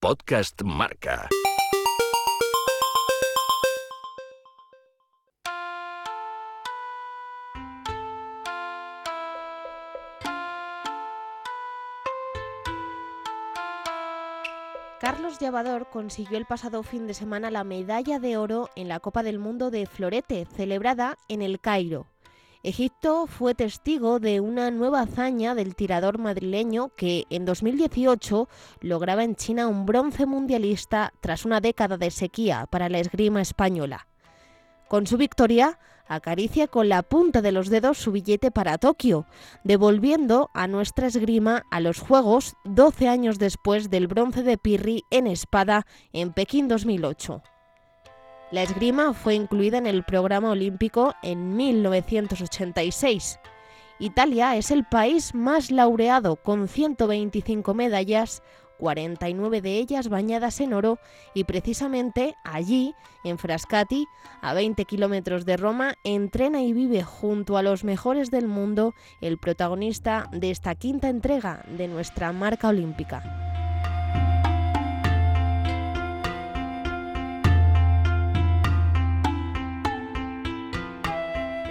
Podcast Marca. Carlos Llavador consiguió el pasado fin de semana la medalla de oro en la Copa del Mundo de Florete, celebrada en el Cairo. Egipto fue testigo de una nueva hazaña del tirador madrileño que en 2018 lograba en China un bronce mundialista tras una década de sequía para la esgrima española. Con su victoria, acaricia con la punta de los dedos su billete para Tokio, devolviendo a nuestra esgrima a los Juegos 12 años después del bronce de Pirri en espada en Pekín 2008. La esgrima fue incluida en el programa olímpico en 1986. Italia es el país más laureado con 125 medallas, 49 de ellas bañadas en oro y precisamente allí, en Frascati, a 20 kilómetros de Roma, entrena y vive junto a los mejores del mundo el protagonista de esta quinta entrega de nuestra marca olímpica.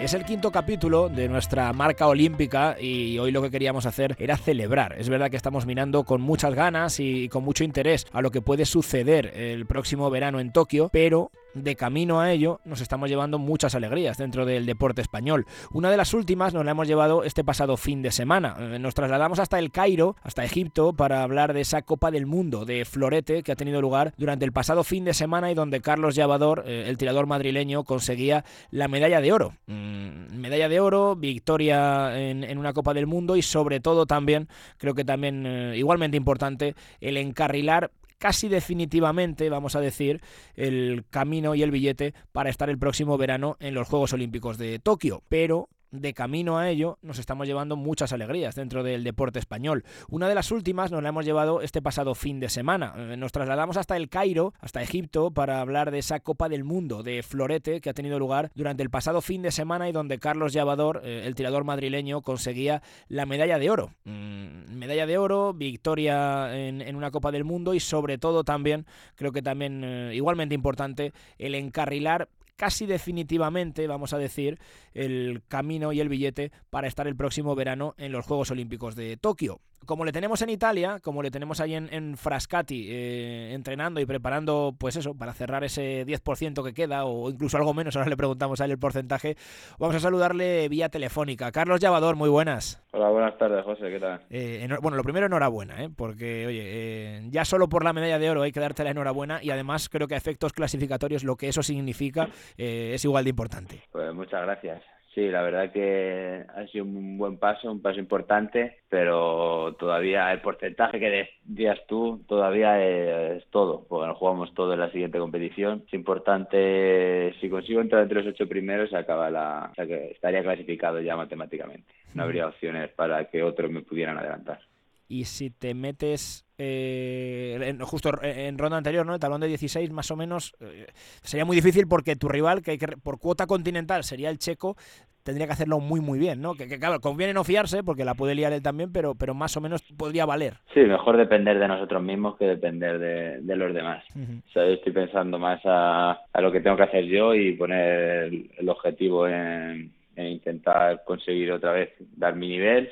Es el quinto capítulo de nuestra marca olímpica y hoy lo que queríamos hacer era celebrar. Es verdad que estamos mirando con muchas ganas y con mucho interés a lo que puede suceder el próximo verano en Tokio, pero de camino a ello nos estamos llevando muchas alegrías dentro del deporte español. Una de las últimas nos la hemos llevado este pasado fin de semana. Eh, nos trasladamos hasta el Cairo, hasta Egipto, para hablar de esa Copa del Mundo de florete que ha tenido lugar durante el pasado fin de semana y donde Carlos Llavador, eh, el tirador madrileño, conseguía la medalla de oro. Mm, medalla de oro, victoria en, una Copa del Mundo y sobre todo también, creo que también eh, igualmente importante, el encarrilar casi definitivamente, vamos a decir, el camino y el billete para estar el próximo verano en los Juegos Olímpicos de Tokio. Pero de camino a ello nos estamos llevando muchas alegrías dentro del deporte español. Una de las últimas nos la hemos llevado este pasado fin de semana. Eh, nos trasladamos hasta el Cairo, hasta Egipto, para hablar de esa Copa del Mundo de florete que ha tenido lugar durante el pasado fin de semana y donde Carlos Llavador, eh, el tirador madrileño, conseguía la medalla de oro. Mm, medalla de oro, victoria en, una Copa del Mundo y sobre todo también, creo que también eh, igualmente importante, el encarrilar casi definitivamente, vamos a decir, el camino y el billete para estar el próximo verano en los Juegos Olímpicos de Tokio como le tenemos en Italia, como le tenemos ahí en, Frascati, eh, entrenando y preparando, pues eso, para cerrar ese 10% que queda, o incluso algo menos, ahora le preguntamos a él el porcentaje, vamos a saludarle vía telefónica. Carlos Llavador, muy buenas. Hola, buenas tardes, José, ¿qué tal? Eh, bueno, lo primero, enhorabuena, ¿eh? porque, oye, eh, ya solo por la medalla de oro hay que darte la enhorabuena y además creo que a efectos clasificatorios lo que eso significa es igual de importante. Pues muchas gracias. Sí, la verdad que ha sido un buen paso, un paso importante, pero todavía el porcentaje que decías tú todavía es, todo, porque nos jugamos todo en la siguiente competición. Es importante, si consigo entrar entre los ocho primeros, se acaba la, o sea que estaría clasificado ya matemáticamente. No habría opciones para que otros me pudieran adelantar. Y si te metes eh, justo en ronda anterior, ¿no? El talón de 16 más o menos, eh, sería muy difícil porque tu rival, que, por cuota continental sería el checo, tendría que hacerlo muy muy bien, ¿no? Que, claro, conviene no fiarse porque la puede liar él también, pero, pero más o menos podría valer. Sí, mejor depender de nosotros mismos que depender de, los demás. O sea, yo estoy pensando más a, a, lo que tengo que hacer yo y poner el, objetivo en, en intentar conseguir otra vez dar mi nivel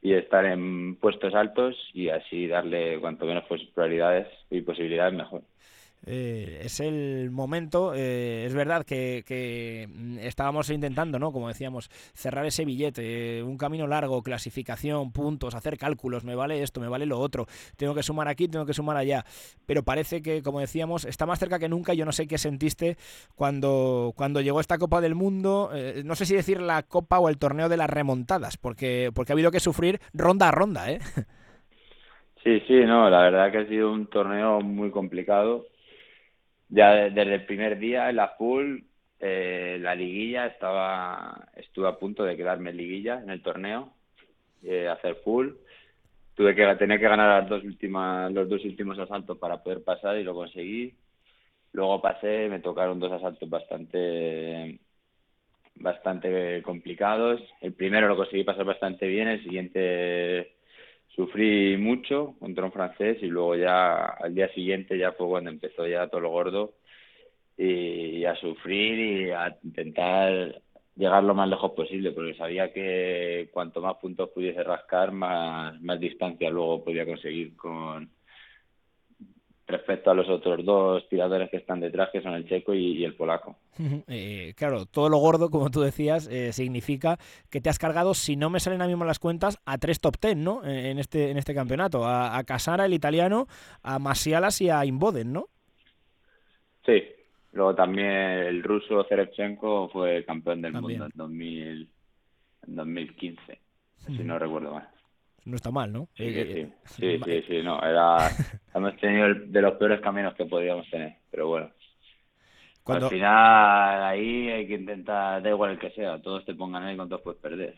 y estar en puestos altos y así darle cuanto menos probabilidades y posibilidades mejor. Eh, es el momento, eh, es verdad que, mm, estábamos intentando, ¿no? Como decíamos, cerrar ese billete, un camino largo, clasificación, puntos, hacer cálculos, me vale esto, me vale lo otro, tengo que sumar aquí, tengo que sumar allá, pero parece que, como decíamos, está más cerca que nunca, yo no sé qué sentiste cuando, cuando llegó esta Copa del Mundo, eh, no sé si decir la Copa o el torneo de las remontadas, porque, porque ha habido que sufrir ronda a ronda, ¿eh? Sí, sí, no, la verdad que ha sido un torneo muy complicado ya desde el primer día en la full, eh, la liguilla, estaba estuve a punto de quedarme en liguilla en el torneo, eh, hacer full. Tuve que tener que ganar las dos últimas, los dos últimos asaltos para poder pasar y lo conseguí. Luego pasé, me tocaron dos asaltos bastante bastante complicados. El primero lo conseguí pasar bastante bien, el siguiente sufrí mucho contra un francés y luego ya al día siguiente ya fue cuando empezó ya todo lo gordo. Y, a sufrir y a intentar llegar lo más lejos posible porque sabía que cuanto más puntos pudiese rascar más, más distancia luego podía conseguir con, respecto a los otros dos tiradores que están detrás, que son el checo y, el polaco. Eh, claro, todo lo gordo, como tú decías, eh, significa que te has cargado, si no me salen a mismo las cuentas, a tres top ten, ¿no? Eh, en este, en este campeonato. A, Casara, el italiano, a Masialas y a Imboden, ¿no? Sí. Luego también el ruso Zerevchenko fue campeón del mundo en, 2000, en 2015, si no recuerdo mal no está mal, ¿no? Sí, eh, sí, eh, sí, sí, no, era, hemos tenido de los peores caminos que podíamos tener, pero bueno. Al final ahí hay que intentar, da igual el que sea, todos te pongan ahí con todos puedes perder.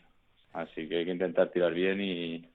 Así que hay que intentar tirar bien y,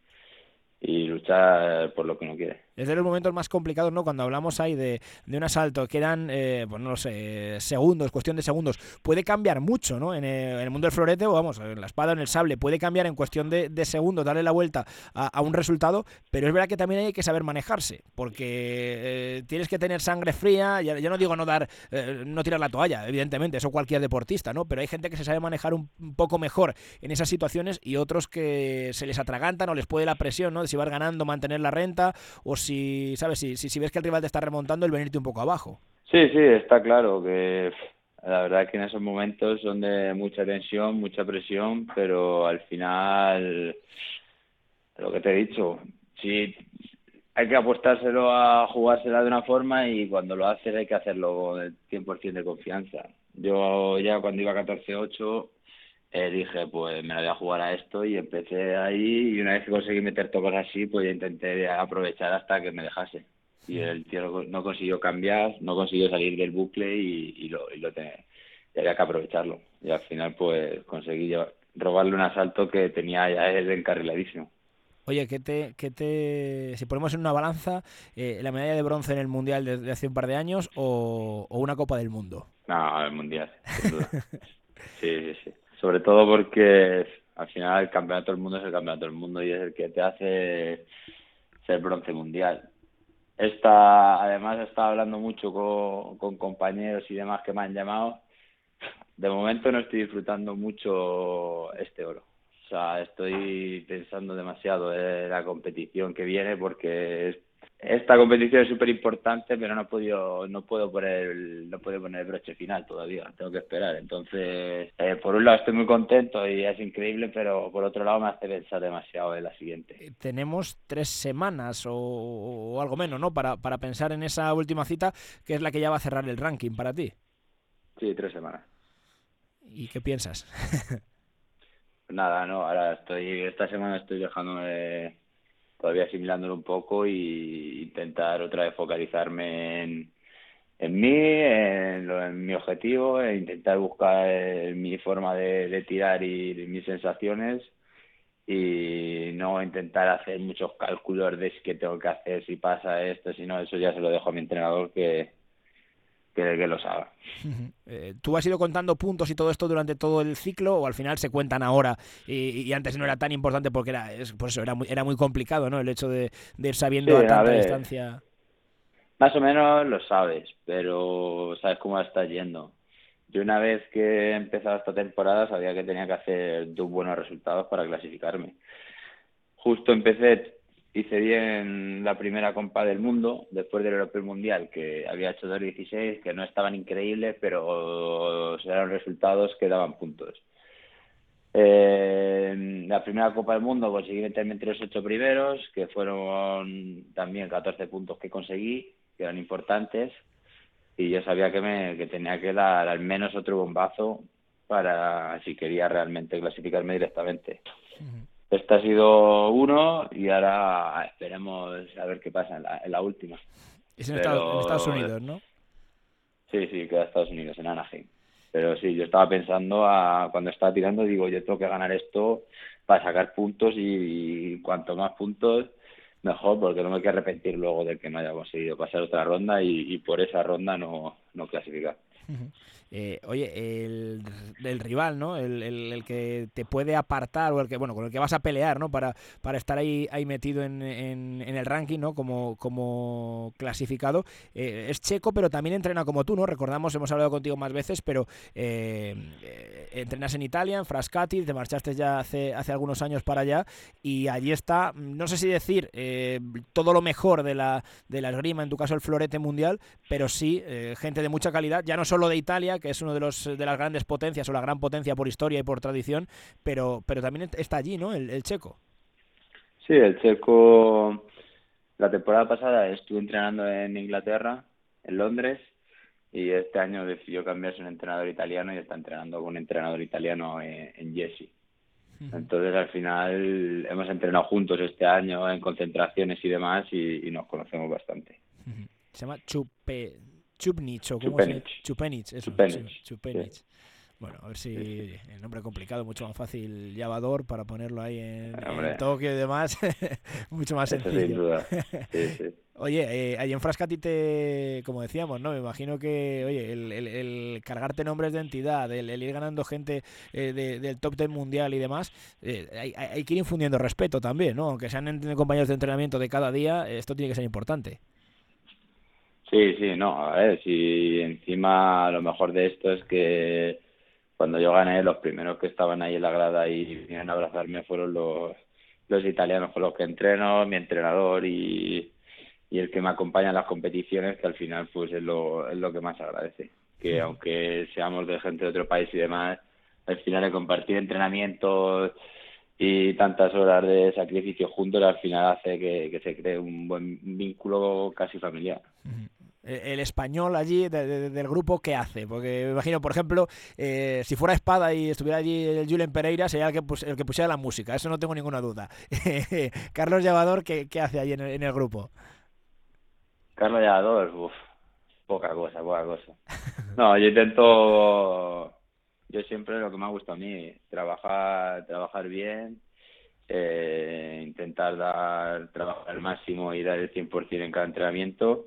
y luchar por lo que uno quiere. Es de los momentos más complicados, ¿no? Cuando hablamos ahí de, un asalto, quedan, eh, pues no lo sé, segundos, cuestión de segundos. Puede cambiar mucho, ¿no? En el, mundo del florete, o vamos, en la espada, en el sable, puede cambiar en cuestión de, segundos, darle la vuelta a, un resultado, pero es verdad que también hay que saber manejarse, porque eh, tienes que tener sangre fría, ya, no digo no dar, eh, no tirar la toalla, evidentemente, eso cualquier deportista, ¿no? Pero hay gente que se sabe manejar un, poco mejor en esas situaciones y otros que se les atragantan o les puede la presión, ¿no? De si vas ganando, mantener la renta, o si, ¿sabes? Si, si, ves que el rival te está remontando, el venirte un poco abajo. Sí, sí, está claro que la verdad que en esos momentos son de mucha tensión, mucha presión, pero al final, lo que te he dicho, sí hay que apostárselo a jugársela de una forma y cuando lo haces hay que hacerlo con el 100% de confianza. Yo ya cuando iba 14-8 eh, dije, pues me la voy a jugar a esto y empecé ahí y una vez que conseguí meter tocos así, pues ya intenté aprovechar hasta que me dejase. Y el tío no consiguió cambiar, no consiguió salir del bucle y, lo, y lo tenía, había que aprovecharlo. Y al final pues conseguí robarle un asalto que tenía ya él encarriladísimo. Oye, ¿qué te, qué te, si ponemos en una balanza eh, la medalla de bronce en el Mundial de, hace un par de años o, o, una Copa del Mundo? No, el Mundial, sin duda. sí, sí, sí sobre todo porque al final el campeonato del mundo es el campeonato del mundo y es el que te hace ser bronce mundial. Esta, además, he estado hablando mucho con, con compañeros y demás que me han llamado. De momento no estoy disfrutando mucho este oro. O sea, estoy pensando demasiado en la competición que viene porque esta competición es súper importante, pero no podido, no puedo poner el, no puedo poner el broche final todavía, tengo que esperar. Entonces, eh, por un lado estoy muy contento y es increíble, pero por otro lado me hace pensar demasiado en la siguiente. Eh, tenemos tres semanas o, algo menos, ¿no? Para, para pensar en esa última cita, que es la que ya va a cerrar el ranking para ti. Sí, tres semanas. ¿Y qué piensas? Nada, no, ahora estoy, esta semana estoy dejándome todavía asimilándolo un poco y intentar otra vez focalizarme en, en mí, en, mi objetivo, e intentar buscar eh, mi forma de, tirar y, mis sensaciones y no intentar hacer muchos cálculos de qué tengo que hacer, si pasa esto, si no, eso ya se lo dejo a mi entrenador que, que, lo sabe. Eh, ¿Tú has ido contando puntos y todo esto durante todo el ciclo o al final se cuentan ahora y, antes no era tan importante porque era, es, por eso era muy, era muy complicado ¿no? el hecho de, ir sabiendo a tanta distancia? Más o menos lo sabes, pero sabes cómo está yendo. Yo una vez que he empezado esta temporada sabía que tenía que hacer dos buenos resultados para clasificarme. Justo empecé hice bien la primera compa del mundo después del Europeo Mundial, que había hecho 2.16, que no estaban increíbles, pero eran resultados que daban puntos. Eh, la primera Copa del Mundo conseguí meterme los ocho primeros, que fueron también 14 puntos que conseguí, que eran importantes, y yo sabía que, me, que tenía que dar al menos otro bombazo para si quería realmente clasificarme directamente. Este ha sido uno y ahora esperemos a ver qué pasa en la, última. Es en, Estados, Unidos, ¿no? Sí, sí, queda Estados Unidos, en Anaheim. Pero sí, yo estaba pensando, a, cuando estaba tirando, digo, yo tengo que ganar esto para sacar puntos y, cuanto más puntos, mejor, porque no me hay que arrepentir luego de que no haya conseguido pasar otra ronda y, por esa ronda no, no clasificar. Eh, oye, el, rival, ¿no? El, el, que te puede apartar o el que, bueno, con el que vas a pelear, ¿no? Para, para estar ahí, ahí metido en, en, el ranking, ¿no? Como, como clasificado. Eh, es checo, pero también entrena como tú, ¿no? Recordamos, hemos hablado contigo más veces, pero eh, entrenas en Italia, en Frascati, te marchaste ya hace, hace algunos años para allá y allí está, no sé si decir todo lo mejor de la, de la esgrima, en tu caso el florete mundial, pero sí gente de mucha calidad, ya no solo de Italia, que es uno de los de las grandes potencias o la gran potencia por historia y por tradición, pero, pero también está allí, ¿no? El, checo. Sí, el checo. La temporada pasada estuve entrenando en Inglaterra, en Londres, y este año decidió cambiarse un entrenador italiano y está entrenando con un entrenador italiano en, en Jesse. Entonces al final hemos entrenado juntos este año en concentraciones y demás y, nos conocemos bastante. Se llama Chupe, Chupnich o cómo se Chupenich, eso, Chupenich. Bueno, a ver si el nombre complicado, mucho más fácil, Llavador, para ponerlo ahí en, Tokio y demás, mucho más sencillo. Oye, eh, ahí en Frascati te, como decíamos, ¿no? Me imagino que, oye, el, cargarte nombres de entidad, el, ir ganando gente eh, del top 10 mundial y demás, eh, hay, hay, que ir infundiendo respeto también, ¿no? Aunque sean compañeros de entrenamiento de cada día, esto tiene que ser importante. Sí, sí, no, a ver, si encima lo mejor de esto es que cuando yo gané, los primeros que estaban ahí en la grada y vinieron a abrazarme fueron los, los italianos con los que entreno, mi entrenador y, y el que me acompaña en las competiciones, que al final pues es lo, es lo que más agradece. Que aunque seamos de gente de otro país y demás, al final de compartir entrenamientos y tantas horas de sacrificio juntos al final hace que, se cree un buen vínculo casi familiar. El español allí del grupo, ¿qué hace? Porque me imagino, por ejemplo, eh, si fuera espada y estuviera allí el Julen Pereira, sería el que, el que pusiera la música, eso no tengo ninguna duda. Carlos Llevador, ¿qué, hace allí en el, grupo? Carlos Llevador, uff, poca cosa, poca cosa. No, yo intento, yo siempre lo que me ha gustado a mí, trabajar, trabajar bien, eh, intentar dar trabajo al máximo y dar el 100% en cada entrenamiento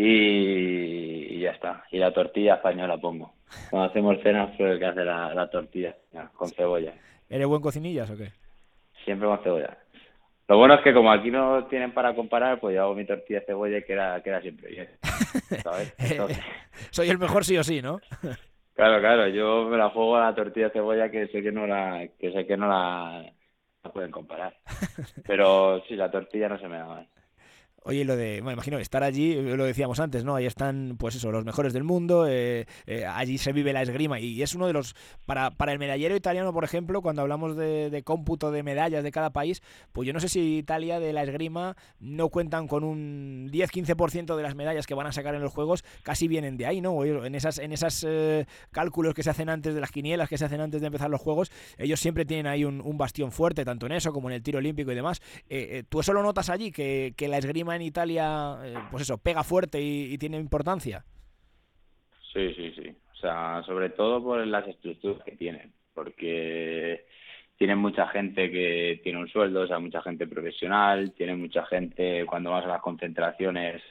y, ya está. Y la tortilla española pongo. Cuando hacemos cenas, soy el que hace la, tortilla con cebolla. ¿Eres buen cocinillas o qué? Siempre con cebolla. Lo bueno es que como aquí no tienen para comparar, pues yo hago mi tortilla de cebolla y queda, queda siempre bien. ¿sabes? Soy el mejor sí o sí, ¿no? claro, claro. Yo me la juego a la tortilla de cebolla que sé que no la, que sé que no la, la pueden comparar. Pero sí, la tortilla no se me da mal. Oye, lo de, me imagino, estar allí, eh, lo decíamos antes, ¿no? Ahí están, pues eso, los mejores del mundo, eh, eh, allí se vive la esgrima y es uno de los, para, para el medallero italiano, por ejemplo, cuando hablamos de, cómputo de medallas de cada país, pues yo no sé si Italia de la esgrima no cuentan con un 10-15% de las medallas que van a sacar en los Juegos, casi vienen de ahí, ¿no? En esas, en esas cálculos que se hacen antes de las quinielas, que se hacen antes de empezar los Juegos, ellos siempre tienen ahí un, bastión fuerte, tanto en eso como en el tiro olímpico y demás. ¿Tú eso lo notas allí, que, que la esgrima en Italia, eh, pues eso, pega fuerte y, tiene importancia. Sí, sí, sí. O sea, sobre todo por las estructuras que tienen, porque tienen mucha gente que tiene un sueldo, o sea, mucha gente profesional, tienen mucha gente, cuando vas a las concentraciones,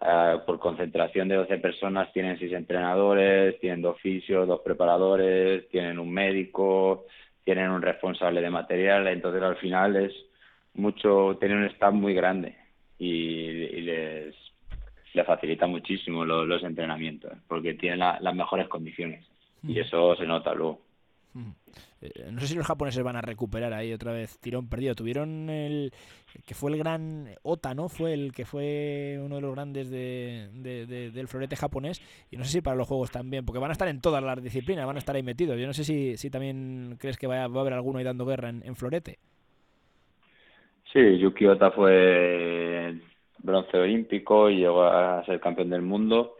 eh, por concentración de 12 personas tienen seis entrenadores, tienen dos fisios, dos preparadores, tienen un médico, tienen un responsable de material, entonces al final es mucho, tienen un staff muy grande y, les, facilita muchísimo los, entrenamientos porque tienen las mejores condiciones y eso se nota luego. Eh, no sé si los japoneses van a recuperar ahí otra vez tirón perdido. Tuvieron el que fue el gran Ota, ¿no? Fue el que fue uno de los grandes de, del florete japonés. Y no sé si para los juegos también, porque van a estar en todas las disciplinas, van a estar ahí metidos. Yo no sé si, si también crees que va a, haber alguno ahí dando guerra en florete. Sí, Yuki Ota fue bronce olímpico y llegó a ser campeón del mundo.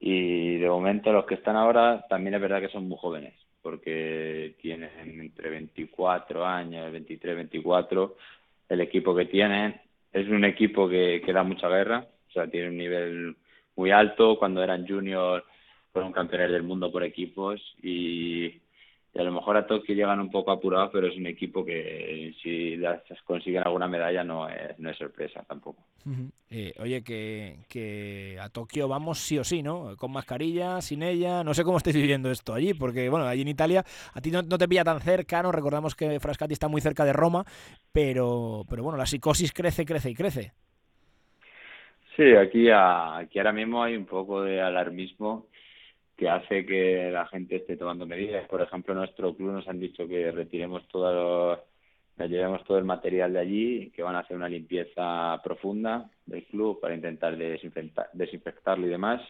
Y de momento los que están ahora también es verdad que son muy jóvenes, porque tienen entre 24 años, 23, 24. El equipo que tienen es un equipo que, que da mucha guerra, o sea, tiene un nivel muy alto. Cuando eran juniors fueron campeones del mundo por equipos y y a lo mejor a Tokio llegan un poco apurados, pero es un equipo que si consiguen alguna medalla no es, no es sorpresa tampoco. Eh, oye, que, a Tokio vamos sí o sí, ¿no? Con mascarilla, sin ella. No sé cómo estáis viviendo esto allí, porque, bueno, allí en Italia a ti no, te pilla tan cerca, ¿no? Recordamos que Frascati está muy cerca de Roma, pero, pero bueno, la psicosis crece, crece y crece. Sí, aquí, aquí ahora mismo hay un poco de alarmismo que hace que la gente esté tomando medidas. Por ejemplo, nuestro club nos han dicho que retiremos todos los llevemos todo el material de allí, que van a hacer una limpieza profunda del club para intentar desinfectarlo y demás.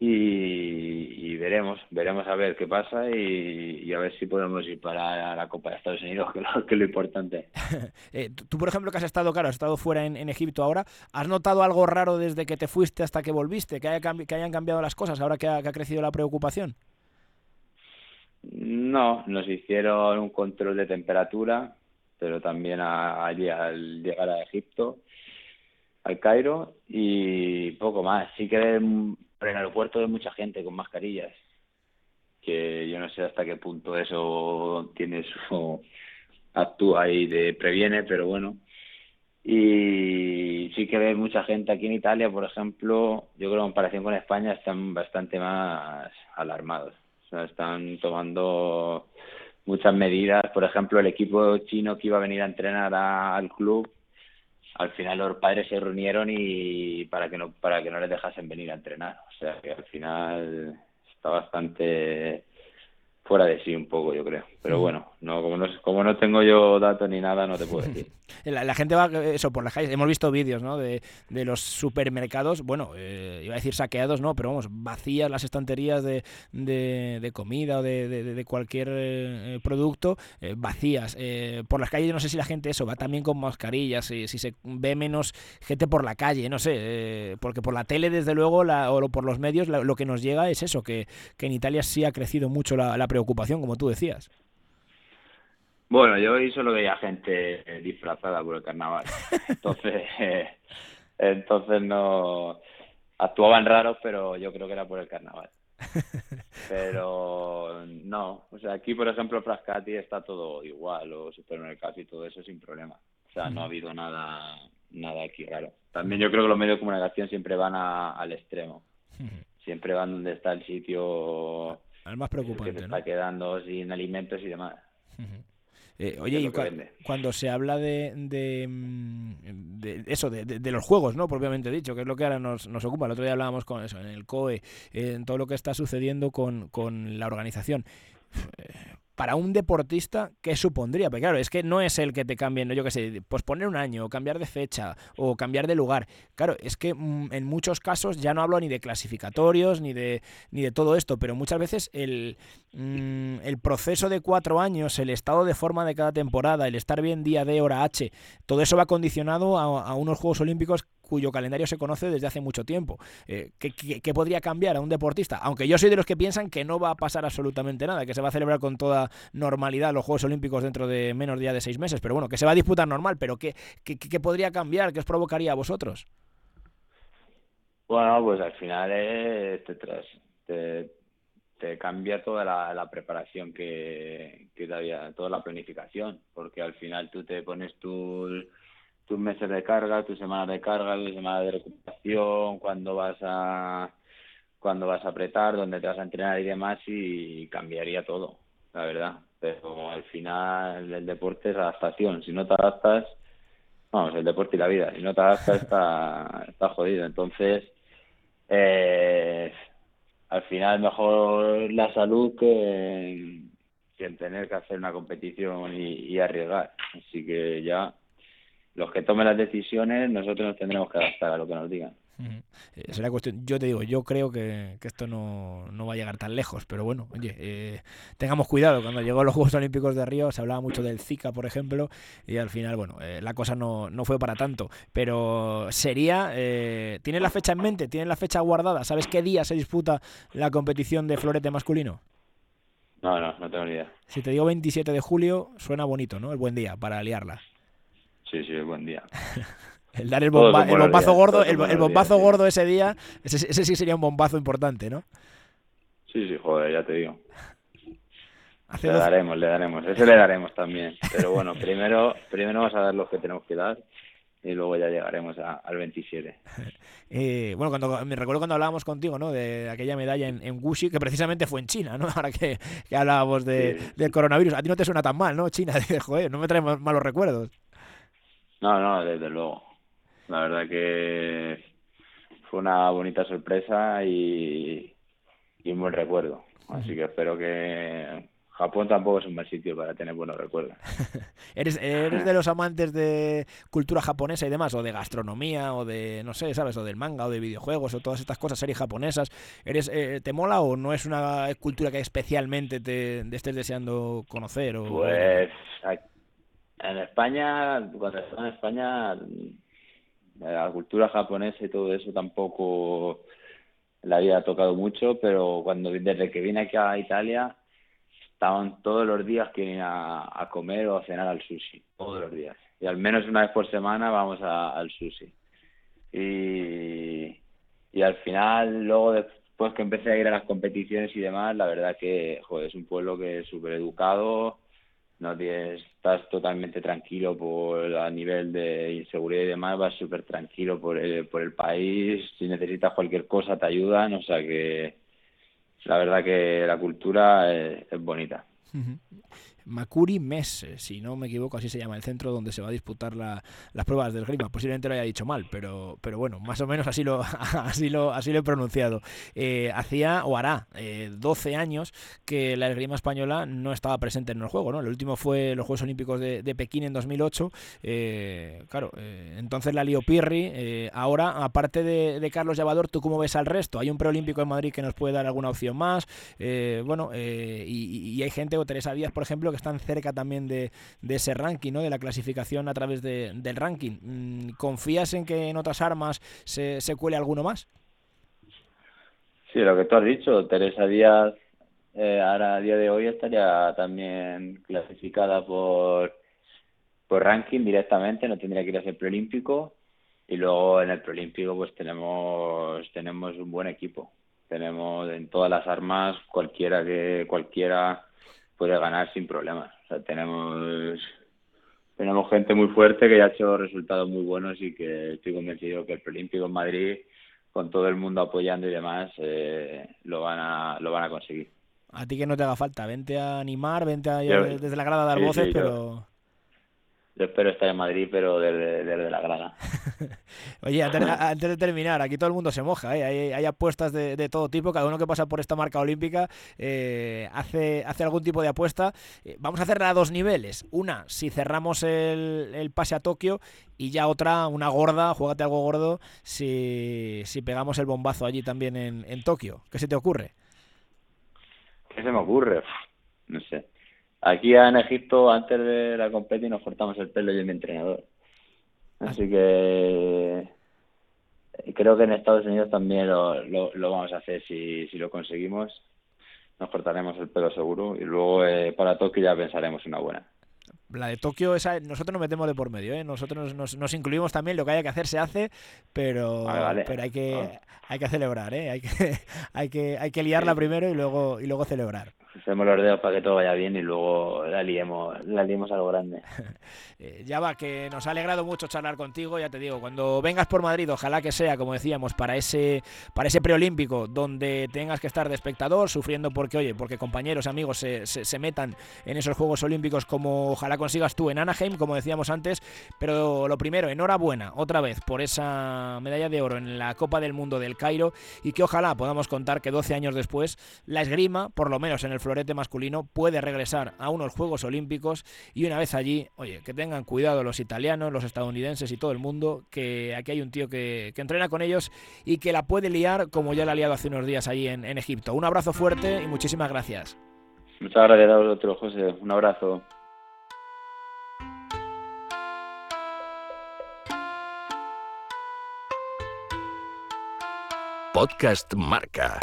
Y, veremos, veremos a ver qué pasa y, a ver si podemos ir para la Copa de Estados Unidos, que, es lo importante. Eh, tú, por ejemplo, que has estado, claro, has estado fuera en, Egipto ahora, ¿has notado algo raro desde que te fuiste hasta que volviste? ¿Que, haya que hayan cambiado las cosas ahora que ha crecido la preocupación? No, nos hicieron un control de temperatura, pero también allí al llegar a Egipto, al Cairo y poco más. Sí que en el aeropuerto hay mucha gente con mascarillas, que yo no sé hasta qué punto eso tiene su actúa y de previene, pero bueno. Y sí que ve mucha gente aquí en Italia, por ejemplo, yo creo que en comparación con España están bastante más alarmados están tomando muchas medidas. Por ejemplo, el equipo chino que iba a venir a entrenar al club, al final los padres se reunieron y para que no para que no les dejasen venir a entrenar. O sea que al final está bastante fuera de sí un poco, yo creo. Pero bueno, no como no, como no tengo yo datos ni nada, no te puedo decir. La, gente va, eso, por las calles. Hemos visto vídeos, ¿no? De, de los supermercados, bueno, eh, iba a decir saqueados, no, pero vamos, vacías las estanterías de, de, comida o de, de cualquier eh, producto, eh, vacías. por las calles, no sé si la gente eso va también con mascarillas, si, si se ve menos gente por la calle, no sé, porque por la tele, desde luego, la, o por los medios, lo que nos llega es eso, que, que en Italia sí ha crecido mucho la, la preocupación, como tú decías. Bueno, yo hoy solo veía gente eh, disfrazada por el carnaval. Entonces, eh, entonces no actuaban raros, pero yo creo que era por el carnaval. Pero no, o sea, aquí por ejemplo Frascati está todo igual, los supermercados y todo eso sin problema. O sea, no ha habido nada nada aquí raro. También yo creo que los medios de comunicación siempre van al extremo. Siempre van donde está el sitio al más preocupante, que se está quedando sin alimentos y demás. Eh, oye, y cuando se habla de, de, mm, eso, de, los juegos, ¿no? Propiamente dicho, que es lo que ahora nos, nos ocupa. El otro día hablábamos con eso, en el COE, en todo lo que está sucediendo con, con la organización para un deportista, ¿qué supondría? Porque claro, es que no es el que te cambien, yo qué sé, pues poner un año, o cambiar de fecha, o cambiar de lugar. Claro, es que mm, en muchos casos ya no hablo ni de clasificatorios, ni de, ni de todo esto, pero muchas veces el, mm, el proceso de cuatro años, el estado de forma de cada temporada, el estar bien día D, hora H, todo eso va condicionado a unos Juegos Olímpicos cuyo calendario se conoce desde hace mucho tiempo. Eh, ¿qué, podría cambiar a un deportista? Aunque yo soy de los que piensan que no va a pasar absolutamente nada, que se va a celebrar con toda normalidad los Juegos Olímpicos dentro de menos día de seis meses, pero bueno, que se va a disputar normal, pero ¿qué, podría cambiar? ¿Qué os provocaría a vosotros? Bueno, pues al final te, te, cambia toda la, preparación que, que había, toda la planificación, porque al final tú te pones tu tus meses de carga, tus semanas de carga, tus semanas de recuperación, cuando vas a cuando vas a apretar, dónde te vas a entrenar y demás y cambiaría todo, la verdad. Pero al final el deporte es adaptación. Si no te adaptas, vamos, el deporte y la vida. Si no te adaptas está, está jodido. Entonces, eh, al final mejor la salud que, que tener que hacer una competición y arriesgar. Así que ya los que tomen las decisiones, nosotros nos tendremos que adaptar a lo que nos digan. Eh, será cuestión, yo te digo, yo creo que, esto no, va a llegar tan lejos, pero bueno, oye, eh, tengamos cuidado. Cuando llegó los Juegos Olímpicos de Río se hablaba mucho del Zika, por ejemplo, y al final, bueno, eh, la cosa no, no, fue para tanto. Pero sería, ¿tienes la fecha en mente? ¿Tienes la fecha guardada? ¿Sabes qué día se disputa la competición de florete masculino? No, no, no tengo ni idea. Si te digo 27 de julio, suena bonito, ¿no? El buen día para liarla. Sí, sí, buen día. el dar el, bombazo gordo, el, bombazo gordo ese día, ese, sí sería un bombazo importante, ¿no? Sí, sí, joder, ya te digo. le daremos, le daremos, ese le daremos también. Pero bueno, primero, primero vamos a dar lo que tenemos que dar y luego ya llegaremos al 27. Eh, bueno, cuando me recuerdo cuando hablábamos contigo, ¿no? De aquella medalla en, en Wuxi, que precisamente fue en China, ¿no? Ahora que, hablábamos de, del coronavirus. A ti no te suena tan mal, ¿no? China, joder, no me trae malos recuerdos. No, no, desde luego. La verdad que fue una bonita sorpresa y, y un buen recuerdo. Así que espero que Japón tampoco es un mal sitio para tener buenos recuerdos. ¿Eres, ¿Eres de los amantes de cultura japonesa y demás? O de gastronomía, o de, no sé, ¿sabes? O del manga, o de videojuegos, o todas estas cosas, series japonesas. ¿Eres, eh, ¿Te mola o no es una cultura que especialmente te, estés deseando conocer? O... Pues en España, cuando estaba en España, la cultura japonesa y todo eso tampoco la había tocado mucho, pero cuando desde que vine aquí a Italia estaban todos los días que iban a, comer o a cenar al sushi, todos los días. Y al menos una vez por semana vamos al sushi. Y, y al final, luego después que empecé a ir a las competiciones y demás, la verdad que joder, es un pueblo que es súper educado, no tienes, estás totalmente tranquilo por a nivel de inseguridad y demás, vas súper tranquilo por el, por el país, si necesitas cualquier cosa te ayudan, o sea que la verdad que la cultura es, bonita. Makuri Mes, si no me equivoco, así se llama el centro donde se va a disputar las pruebas del grima. Posiblemente lo haya dicho mal, pero, pero bueno, más o menos así lo, así lo, así lo he pronunciado. Eh, hacía o hará 12 eh, años que la esgrima española no estaba presente en el juego. ¿no? El último fue los Juegos Olímpicos de, Pekín en 2008. Eh, claro, entonces la Lío Pirri. ahora, aparte de, Carlos Llavador, ¿tú cómo ves al resto? Hay un preolímpico en Madrid que nos puede dar alguna opción más. bueno, y, y, hay gente, o Teresa Díaz, por ejemplo, que están cerca también de, ese ranking, ¿no? de la clasificación a través del ranking. Mm, ¿Confías en que en otras armas se, se cuele alguno más? Sí, lo que tú has dicho, Teresa Díaz eh, ahora a día de hoy estaría también clasificada por, por ranking directamente, no tendría que ir a ser preolímpico y luego en el preolímpico pues tenemos tenemos un buen equipo tenemos en todas las armas cualquiera que cualquiera puede ganar sin problemas. O sea, tenemos tenemos gente muy fuerte que ya ha hecho resultados muy buenos y que estoy convencido que el Preolímpico en Madrid, con todo el mundo apoyando y demás, eh, lo van a lo van a conseguir. A ti que no te haga falta, vente a animar, vente a, desde la grada a dar voces, pero... Yo espero estar en Madrid, pero desde, la grada. Oye, antes, de terminar, aquí todo el mundo se moja, ¿eh? hay, apuestas de, todo tipo, cada uno que pasa por esta marca olímpica eh, hace, hace algún tipo de apuesta. Eh, vamos a hacerla a dos niveles. Una, si cerramos el, pase a Tokio, y ya otra, una gorda, juégate algo gordo, si, si pegamos el bombazo allí también en, en Tokio. ¿Qué se te ocurre? ¿Qué se me ocurre? No sé. Aquí en Egipto, antes de la competición, nos cortamos el pelo y mi entrenador. Así que creo que en Estados Unidos también lo, lo, vamos a hacer si, si lo conseguimos. Nos cortaremos el pelo seguro y luego eh, para Tokio ya pensaremos una buena. La de Tokio, esa, nosotros nos metemos de por medio, ¿eh? nosotros nos, nos, incluimos también, lo que haya que hacer se hace, pero, pero hay que hay que celebrar, ¿eh? hay, que, hay, que, hay que liarla primero y luego, y luego celebrar hacemos los dedos para que todo vaya bien y luego la liemos, la liemos a lo grande. Eh, ya va, que nos ha alegrado mucho charlar contigo, ya te digo, cuando vengas por Madrid, ojalá que sea, como decíamos, para ese, para ese preolímpico, donde tengas que estar de espectador, sufriendo porque, oye, porque compañeros, amigos se, se, metan en esos Juegos Olímpicos como ojalá consigas tú en Anaheim, como decíamos antes, pero lo primero, enhorabuena, otra vez, por esa medalla de oro en la Copa del Mundo del Cairo y que ojalá podamos contar que 12 años después la esgrima, por lo menos en el florete masculino puede regresar a unos Juegos Olímpicos y una vez allí, oye, que tengan cuidado los italianos, los estadounidenses y todo el mundo, que aquí hay un tío que, entrena con ellos y que la puede liar como ya la ha liado hace unos días allí en, en Egipto. Un abrazo fuerte y muchísimas gracias. Muchas gracias a vosotros, José. Un abrazo. Podcast Marca.